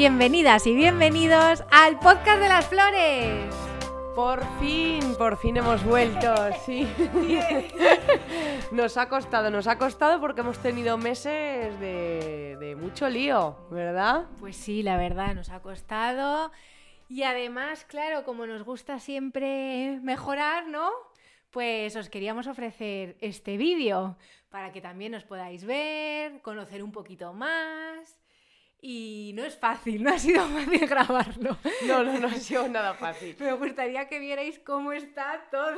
Bienvenidas y bienvenidos al podcast de las flores. Por fin, por fin hemos vuelto, sí. nos ha costado, nos ha costado porque hemos tenido meses de, de mucho lío, ¿verdad? Pues sí, la verdad, nos ha costado. Y además, claro, como nos gusta siempre mejorar, ¿no? Pues os queríamos ofrecer este vídeo para que también os podáis ver, conocer un poquito más. Y no es fácil, no ha sido fácil grabarlo. No, no, no ha sido nada fácil. Me gustaría que vierais cómo está todo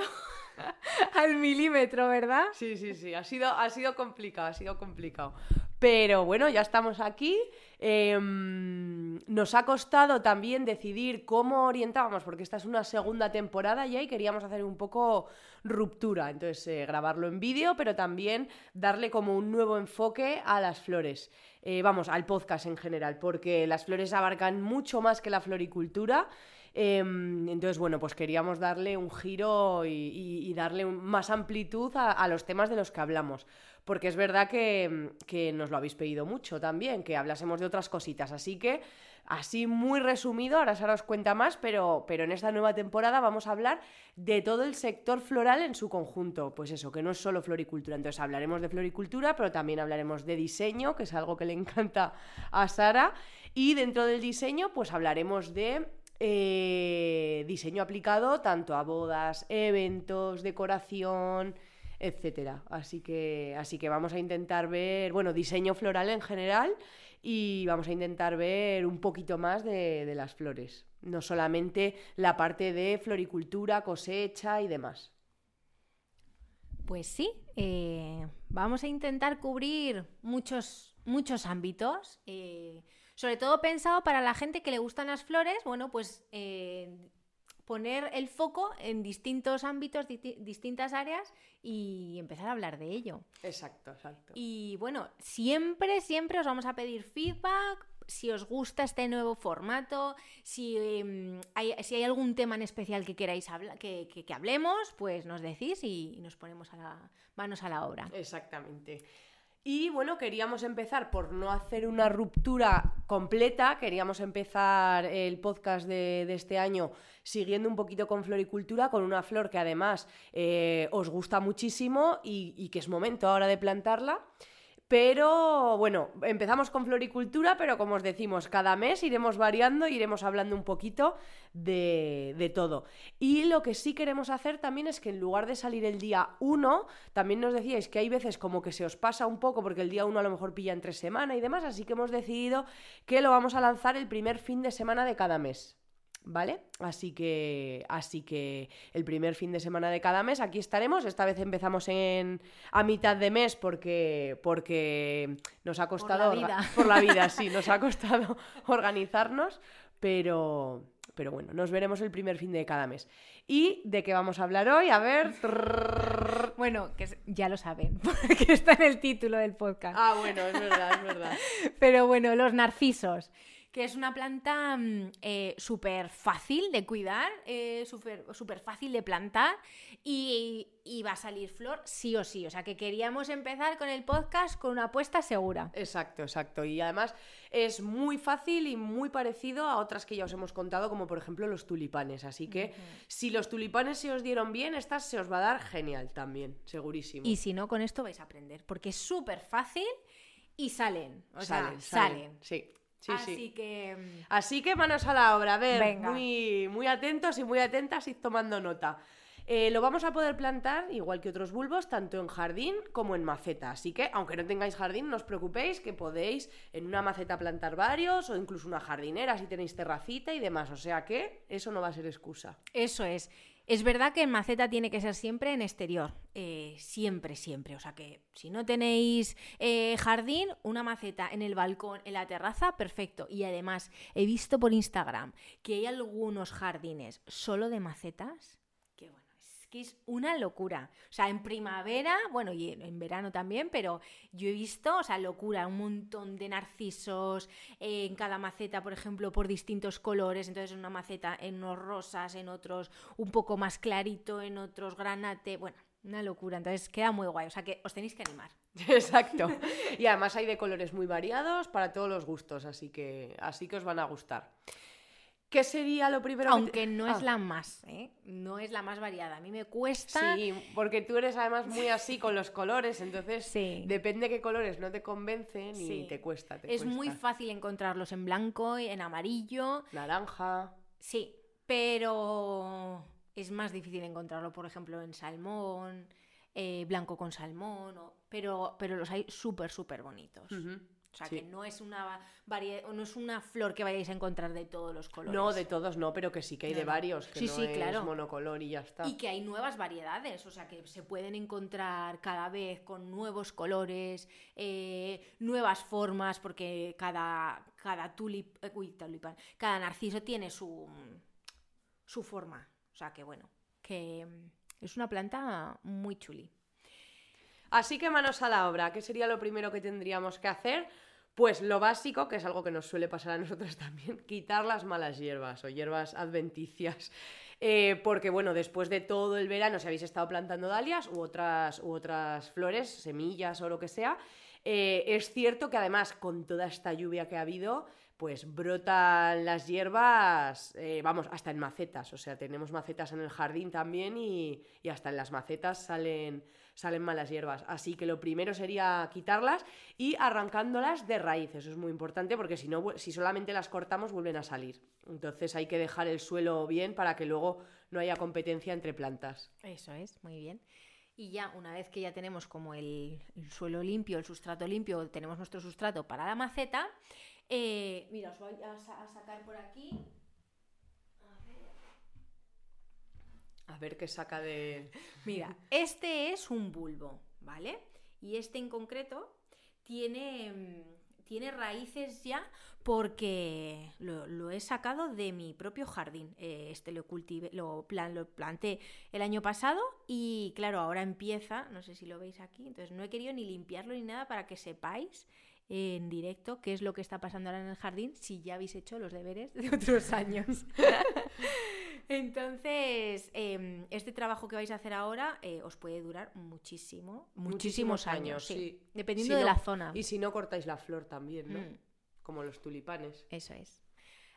al milímetro, ¿verdad? Sí, sí, sí, ha sido, ha sido complicado, ha sido complicado. Pero bueno, ya estamos aquí. Em, nos ha costado también decidir cómo orientábamos, porque esta es una segunda temporada ya y queríamos hacer un poco ruptura. Entonces, eh, grabarlo en vídeo, pero también darle como un nuevo enfoque a las flores. Eh, vamos, al podcast en general, porque las flores abarcan mucho más que la floricultura. Em, entonces, bueno, pues queríamos darle un giro y, darle más amplitud a, los temas de los que hablamos. Porque es verdad que, que, nos lo habéis pedido mucho también, que hablásemos de otras cositas. Así que, así muy resumido, ahora se os cuenta más, pero, pero en esta nueva temporada vamos a hablar de todo el sector floral en su conjunto. Pues eso, que no es solo floricultura. Entonces hablaremos de floricultura, pero también hablaremos de diseño, que es algo que le encanta a Sara. Y dentro del diseño, pues hablaremos de eh, diseño aplicado tanto a bodas, eventos, decoración, etcétera. Así que, así que vamos a intentar ver, bueno, diseño floral en general y vamos a intentar ver un poquito más de, las flores. No solamente la parte de floricultura, cosecha y demás. Pues sí, eh, vamos a intentar cubrir muchos, muchos ámbitos. Eh, sobre todo pensado para la gente que le gustan las flores, bueno, pues eh, poner el foco en distintos ámbitos, distintas áreas y empezar a hablar de ello. Exacto, exacto. Y bueno, siempre, siempre os vamos a pedir feedback. Si os gusta este nuevo formato, si, em, hay, si hay algún tema en especial que queráis que, que, hablemos, pues nos decís y, y nos ponemos a la, manos a la obra. Exactamente. Y bueno, queríamos empezar por no hacer una ruptura completa, queríamos empezar el podcast de, este año siguiendo un poquito con floricultura, con una flor que además eh, os gusta muchísimo y que es momento ahora de plantarla. Pero bueno, empezamos con floricultura, pero como os decimos, cada mes iremos variando, iremos hablando un poquito de, todo. Y lo que sí queremos hacer también es que en lugar de salir el día 1, también nos decíais que hay veces como que se os pasa un poco porque el día 1 a lo mejor pilla entre semana y demás, así que hemos decidido que lo vamos a lanzar el primer fin de semana de cada mes. ¿Vale? Así que, así que el primer fin de semana de cada mes aquí estaremos. Esta vez empezamos en a mitad de mes porque, porque nos ha costado por la vida, por la vida sí, nos ha costado organizarnos, pero, pero bueno, nos veremos el primer fin de cada mes. ¿Y de qué vamos a hablar hoy? A ver. Bueno, que ya lo saben, porque está en el título del podcast. Ah, bueno, es verdad, es verdad. Pero bueno, los narcisos que es una planta mm, eh, súper fácil de cuidar, eh, súper fácil de plantar y, va a salir flor sí o sí. O sea que queríamos empezar con el podcast con una apuesta segura. Exacto, exacto. Y además es muy fácil y muy parecido a otras que ya os hemos contado, como por ejemplo los tulipanes. Así que si los tulipanes se os dieron bien, estas se os va a dar genial también, segurísimo. Y si no, con esto vais a aprender, porque es súper fácil y salen. O salen, sea, salen. Sí. Así que. Mm, Así que manos a la obra. A ver, muy, muy atentos y muy atentas y tomando nota. Eh, lo vamos a poder plantar, igual que otros bulbos, tanto en jardín como en maceta. Así que, aunque no tengáis jardín, no os preocupéis que podéis en una maceta plantar varios o incluso una jardinera si tenéis terracita y demás. O sea que eso no va a ser excusa. Eso es. Es verdad que en maceta tiene que ser siempre en exterior, eh, siempre, siempre. O sea que si no tenéis eh, jardín, una maceta en el balcón, en la terraza, perfecto. Y además, he visto por Instagram que hay algunos jardines solo de macetas que es una locura. O sea, en primavera, bueno, y en verano también, pero yo he visto, o sea, locura, un montón de narcisos eh, en cada maceta, por ejemplo, por distintos colores. Entonces, en una maceta, en unos rosas, en otros un poco más clarito, en otros granate. Bueno, Una locura, entonces queda muy guay, o sea que os tenéis que animar. Exacto. Y además hay de colores muy variados para todos los gustos, así que, así que os van a gustar. ¿Qué sería lo primero que Aunque te- no Ah, es la más, ¿eh? No es la más variada. A mí me cuesta. Sí, porque tú eres además muy así con los colores, entonces Sí. depende qué colores no te convencen y Sí. te cuesta. te es muy fácil encontrarlos en blanco, en amarillo. Naranja. Sí, pero es más difícil encontrarlo, por ejemplo, en salmón, eh, blanco con salmón, o- pero, pero los hay súper, súper bonitos. O sea, Sí. que no es una variedad, no es una flor que vayáis a encontrar de todos los colores. No, de todos no, pero que sí que hay No, de varios, que Sí, no sí, es claro. monocolor y ya está. Y que hay nuevas variedades, o sea que se pueden encontrar cada vez con nuevos colores, eh, nuevas formas, porque cada, cada tulip, eh, uy, tulipán, cada narciso tiene su, su forma. O sea que bueno, que mm, es una planta muy chuli. Así que manos a la obra. ¿Qué sería lo primero que tendríamos que hacer? Pues lo básico, que es algo que nos suele pasar a nosotros también, quitar las malas hierbas o hierbas adventicias. Eh, porque bueno, después de todo el verano, si habéis estado plantando dalias u otras, u otras flores, semillas o lo que sea, eh, es cierto que además con toda esta lluvia que ha habido, pues brotan las hierbas, eh, vamos, hasta en macetas. O sea, tenemos macetas en el jardín también y, y hasta en las macetas salen, salen malas hierbas. Así que lo primero sería quitarlas y arrancándolas de raíz. Eso es muy importante porque si, no, si solamente las cortamos vuelven a salir. Entonces hay que dejar el suelo bien para que luego no haya competencia entre plantas. Eso es, muy bien. Y ya una vez que ya tenemos como el, el suelo limpio, el sustrato limpio, tenemos nuestro sustrato para la maceta, eh, mira, os voy a sacar por aquí. A ver qué saca de... Mira, este es un bulbo, ¿vale? Y este en concreto tiene, mm, tiene raíces ya porque lo, lo he sacado de mi propio jardín. Eh, Este lo cultivé, lo, plan- lo planté el año pasado y claro, ahora empieza, no sé si lo veis aquí, entonces no he querido ni limpiarlo ni nada para que sepáis en directo qué es lo que está pasando ahora en el jardín si ya habéis hecho los deberes de otros años. Entonces, em, este trabajo que vais a hacer ahora eh, os puede durar muchísimo, muchísimos, Muchísimos años, años, sí. sí. Dependiendo Si de no- la zona. Y si no cortáis la flor también, ¿no? Mm, Como los tulipanes. eso es.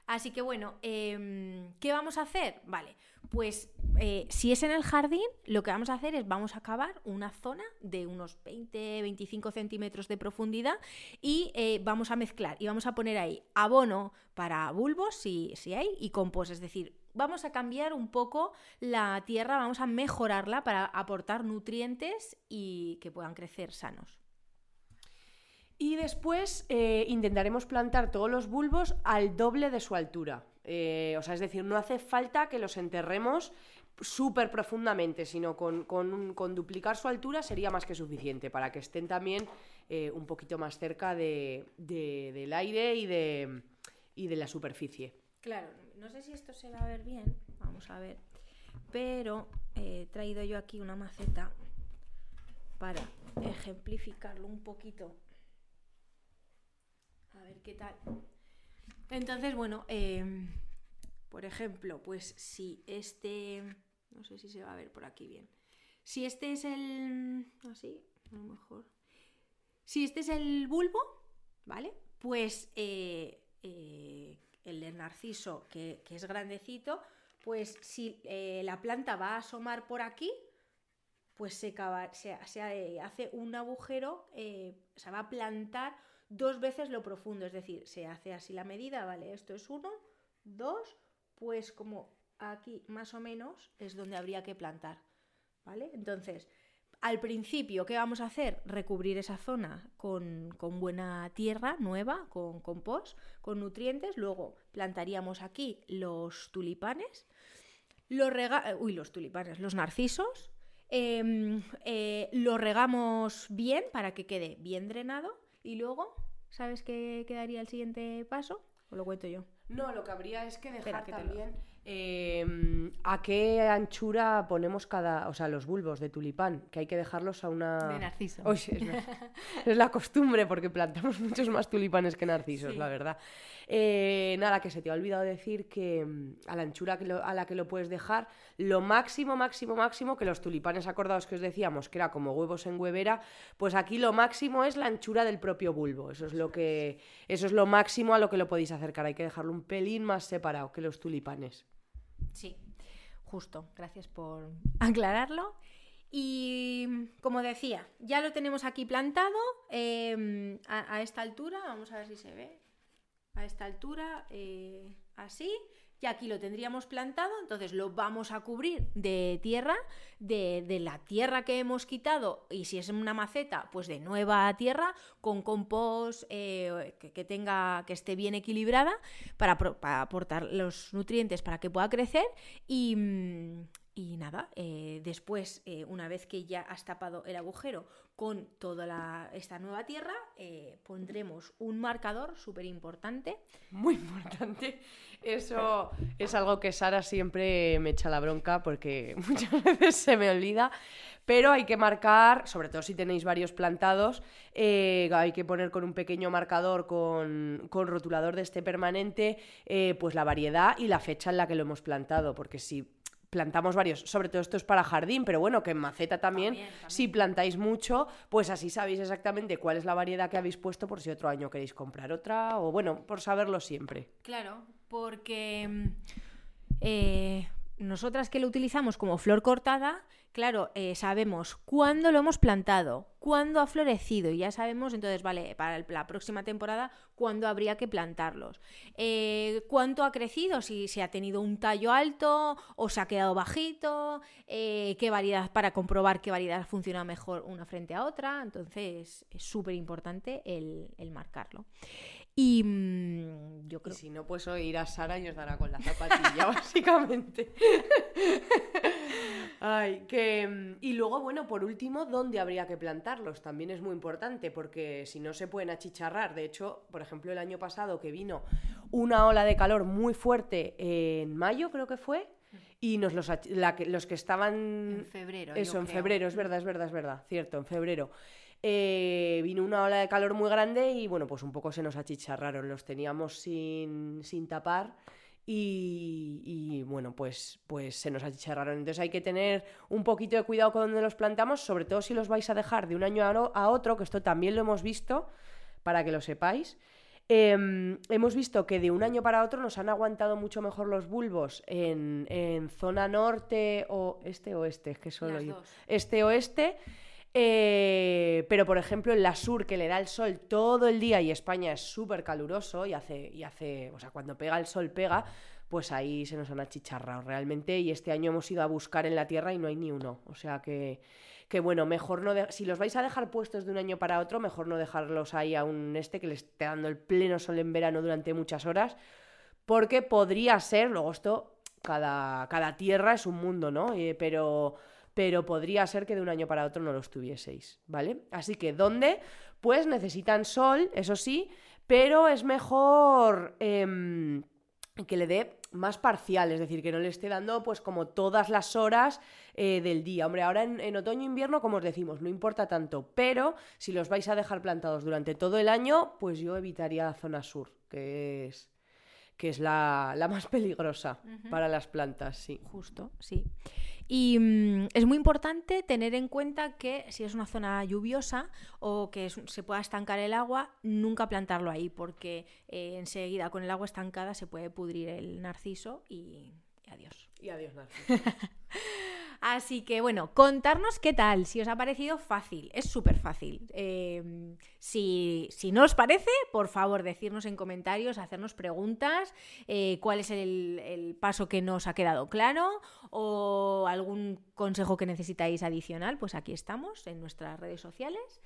Así que bueno, em, ¿qué vamos a hacer? Vale, pues eh, si es en el jardín, lo que vamos a hacer es vamos a cavar una zona de unos 20-25 centímetros de profundidad y eh, vamos a mezclar y vamos a poner ahí abono para bulbos, si, si hay, y compost. Es decir, vamos a cambiar un poco la tierra, vamos a mejorarla para aportar nutrientes y que puedan crecer sanos. Y después eh, intentaremos plantar todos los bulbos al doble de su altura. Eh, o sea, es decir, no hace falta que los enterremos súper profundamente, sino con, con duplicar su altura sería más que suficiente para que estén también eh, un poquito más cerca de- de- del aire y de, y de la superficie. Claro, no sé si esto se va a ver bien, vamos a ver, pero eh, he traído yo aquí una maceta para ejemplificarlo un poquito. A ver qué tal. Entonces, bueno, em, por ejemplo, pues si este, no sé si se va a ver por aquí bien. Si este es el, así, a lo mejor. Si este es el bulbo, ¿vale? Pues eh, eh, el del narciso, que, es grandecito, pues si eh, la planta va a asomar por aquí, pues se, eh, hace un agujero, eh, se va a plantar dos veces lo profundo, es decir, se hace así la medida, ¿vale? Esto es uno, dos, pues como aquí más o menos es donde habría que plantar, ¿vale? Entonces, al principio, ¿qué vamos a hacer? Recubrir esa zona con, con buena tierra nueva, con compost, con nutrientes. Luego plantaríamos aquí los tulipanes. Los rega Uy, los tulipanes, los narcisos. Em, eh, lo regamos bien para que quede bien drenado. Y luego, ¿sabes qué quedaría el siguiente paso? ¿O lo cuento yo? No, lo que habría es que dejar Espera, que también Em, ¿A qué anchura ponemos cada, o sea, los bulbos de tulipán? Que hay que dejarlos a una... De narciso. Uy, es, la, es la costumbre porque plantamos muchos más tulipanes que narcisos, Sí. la verdad. Eh, nada, que se te ha olvidado decir que mm, a la anchura que lo- a la que lo puedes dejar, lo máximo, máximo, máximo, que los tulipanes acordados que os decíamos, que era como huevos en huevera, pues aquí lo máximo es la anchura del propio bulbo. Eso es lo que, eso es lo máximo a lo que lo podéis acercar. Hay que dejarlo un pelín más separado que los tulipanes. Sí, justo. Gracias por aclararlo. Y como decía, ya lo tenemos aquí plantado a, a esta altura. Vamos a ver si se ve. A esta altura, eh, así. Y aquí lo tendríamos plantado, entonces lo vamos a cubrir de tierra, de, de la tierra que hemos quitado, y si es una maceta, pues de nueva tierra, con compost eh, que, tenga, que esté bien equilibrada, para, para aportar los nutrientes para que pueda crecer. Y, mm, y nada, eh, después, eh, una vez que ya has tapado el agujero con toda esta nueva tierra, eh, pondremos un marcador súper importante. Muy importante. Eso es algo que Sara siempre me echa la bronca porque muchas veces se me olvida. Pero hay que marcar, sobre todo si tenéis varios plantados, hay que poner con un pequeño marcador con, con rotulador de este permanente, pues la variedad y la fecha en la que lo hemos plantado. Porque si plantamos varios, sobre todo esto es para jardín, pero bueno, que en maceta también, También, también. si plantáis mucho, pues así sabéis exactamente cuál es la variedad que habéis puesto por si otro año queréis comprar otra, o bueno, por saberlo siempre. Claro, porque mm, eh, nosotras que lo utilizamos como flor cortada, claro, eh, sabemos cuándo lo hemos plantado, cuándo ha florecido y ya sabemos, entonces, vale, para la próxima temporada, cuándo habría que plantarlos. Eh, cuánto ha crecido, si, si ha tenido un tallo alto o se ha quedado bajito, eh, qué variedad, para comprobar qué variedad funciona mejor una frente a otra. Entonces, es súper importante el marcarlo. Y mm, yo Y creo si no, pues ir a Sara y os dará con la zapatilla, básicamente. Ay, que... mm, Y luego, bueno, por último, ¿dónde habría que plantarlos? También es muy importante porque si no se pueden achicharrar. De hecho, por ejemplo, el año pasado que vino una ola de calor muy fuerte en mayo, creo que fue, y nos los, la los que estaban En febrero. yo Eso, en creo. febrero, es verdad, es verdad, es verdad, cierto, en febrero. Eh, vino una ola de calor muy grande y bueno, pues un poco se nos achicharraron, los teníamos sin, sin tapar y, y, bueno, pues, pues se nos achicharraron. Entonces hay que tener un poquito de cuidado con donde los plantamos, sobre todo si los vais a dejar de un año a, otro, que esto también lo hemos visto, para que lo sepáis. Em, hemos visto que de un año para otro nos han aguantado mucho mejor los bulbos en, en zona norte o este oeste, es que solo yo. Este oeste. Eh, pero por ejemplo en la sur que le da el sol todo el día y España es súper caluroso y hace, y hace, o sea, cuando pega el sol pega, pues ahí se nos han achicharrado realmente y este año hemos ido a buscar en la tierra y no hay ni uno. O sea que, que bueno, mejor no, si los vais a dejar puestos de un año para otro, mejor no dejarlos ahí a un este que le esté dando el pleno sol en verano durante muchas horas, porque podría ser, luego esto, cada, cada tierra es un mundo, ¿no? Eh, pero, pero podría ser que de un año para otro no los tuvieseis, ¿vale? Así que, ¿dónde? Pues necesitan sol, eso sí, pero es mejor em, que le dé más parcial, es decir, que no le esté dando pues como todas las horas eh, del día. Hombre, ahora en, en otoño e invierno, como os decimos, no importa tanto, pero si los vais a dejar plantados durante todo el año, pues yo evitaría la zona sur, que es, que es la, la más peligrosa para las plantas, sí. Justo, sí. Y mm, es muy importante tener en cuenta que si es una zona lluviosa o que es- se pueda estancar el agua, nunca plantarlo ahí, porque eh, enseguida con el agua estancada se puede pudrir el narciso y, y adiós. Y adiós, Narciso. Así que bueno, contarnos qué tal, si os ha parecido fácil, es súper fácil. Eh, si, si no os parece, por favor, decirnos en comentarios, hacernos preguntas, eh, cuál es el, el paso que nos ha quedado claro o algún consejo que necesitáis adicional, pues aquí estamos en nuestras redes sociales.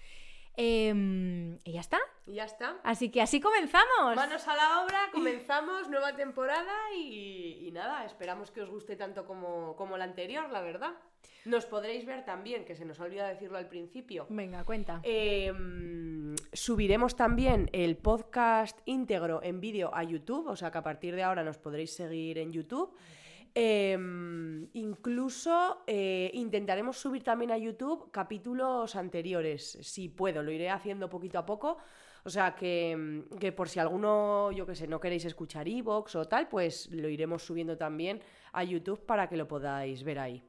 Eh, y ya está. Y ya está. Así que así comenzamos. Manos a la obra, comenzamos nueva temporada y, y nada, esperamos que os guste tanto como, como la anterior, la verdad. Nos podréis ver también, que se nos ha olvidado decirlo al principio. Venga, cuenta. Eh, subiremos también el podcast íntegro en vídeo a YouTube, o sea que a partir de ahora nos podréis seguir en YouTube. Em, incluso eh, intentaremos subir también a YouTube capítulos anteriores, si puedo, lo iré haciendo poquito a poco. O sea que, que por si alguno, yo qué sé, no queréis escuchar Evox o tal, pues lo iremos subiendo también a YouTube para que lo podáis ver ahí.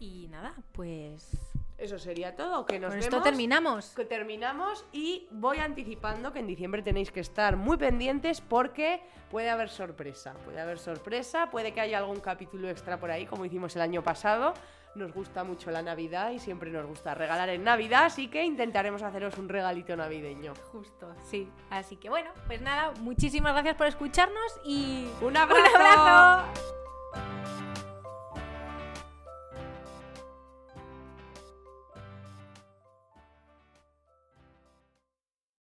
Y nada, pues Eso sería todo, que nos con vemos. esto terminamos. que terminamos y voy anticipando que en diciembre tenéis que estar muy pendientes porque puede haber sorpresa, puede haber sorpresa, puede que haya algún capítulo extra por ahí como hicimos el año pasado. Nos gusta mucho la Navidad y siempre nos gusta regalar en Navidad, así que intentaremos haceros un regalito navideño. Justo, sí. Así que bueno, pues nada, muchísimas gracias por escucharnos y ¡Un abrazo! ¡Un abrazo!